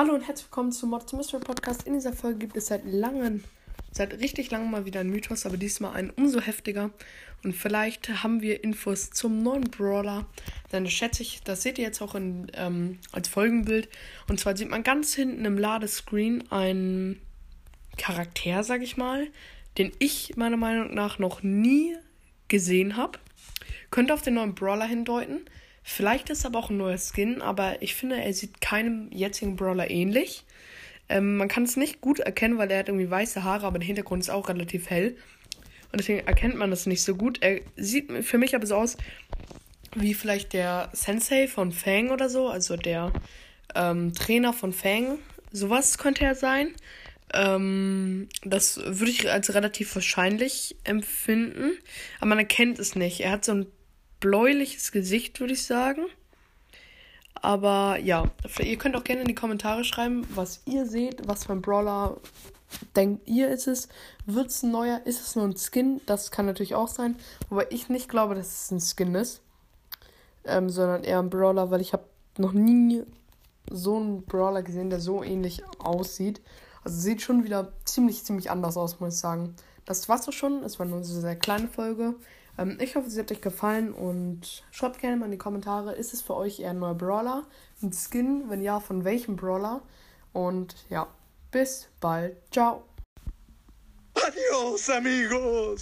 Hallo und herzlich willkommen zum Mod Mystery Podcast. In dieser Folge gibt es seit langem, seit richtig langem mal wieder einen Mythos, aber diesmal einen umso heftiger. Und vielleicht haben wir Infos zum neuen Brawler. Das schätze ich, das seht ihr jetzt auch in, ähm, als Folgenbild. Und zwar sieht man ganz hinten im Ladescreen einen Charakter, sag ich mal, den ich meiner Meinung nach noch nie gesehen habe. Könnte auf den neuen Brawler hindeuten. Vielleicht ist aber auch ein neuer Skin, aber ich finde, er sieht keinem jetzigen Brawler ähnlich. Ähm, man kann es nicht gut erkennen, weil er hat irgendwie weiße Haare, aber der Hintergrund ist auch relativ hell. Und deswegen erkennt man das nicht so gut. Er sieht für mich aber so aus wie vielleicht der Sensei von Fang oder so, also der ähm, Trainer von Fang. Sowas könnte er sein. Ähm, das würde ich als relativ wahrscheinlich empfinden. Aber man erkennt es nicht. Er hat so ein bläuliches Gesicht, würde ich sagen. Aber ja, ihr könnt auch gerne in die Kommentare schreiben, was ihr seht, was für ein Brawler denkt ihr ist es. Wird es ein neuer? Ist es nur ein Skin? Das kann natürlich auch sein. Wobei ich nicht glaube, dass es ein Skin ist. Ähm, sondern eher ein Brawler, weil ich habe noch nie so einen Brawler gesehen, der so ähnlich aussieht. Also sieht schon wieder ziemlich, ziemlich anders aus, muss ich sagen. Das war's doch schon. Es war nur eine sehr kleine Folge. Ähm, ich hoffe, sie hat euch gefallen und schreibt gerne mal in die Kommentare, ist es für euch eher ein neuer Brawler, ein Skin? Wenn ja, von welchem Brawler? Und ja, bis bald. Ciao. Adios, amigos.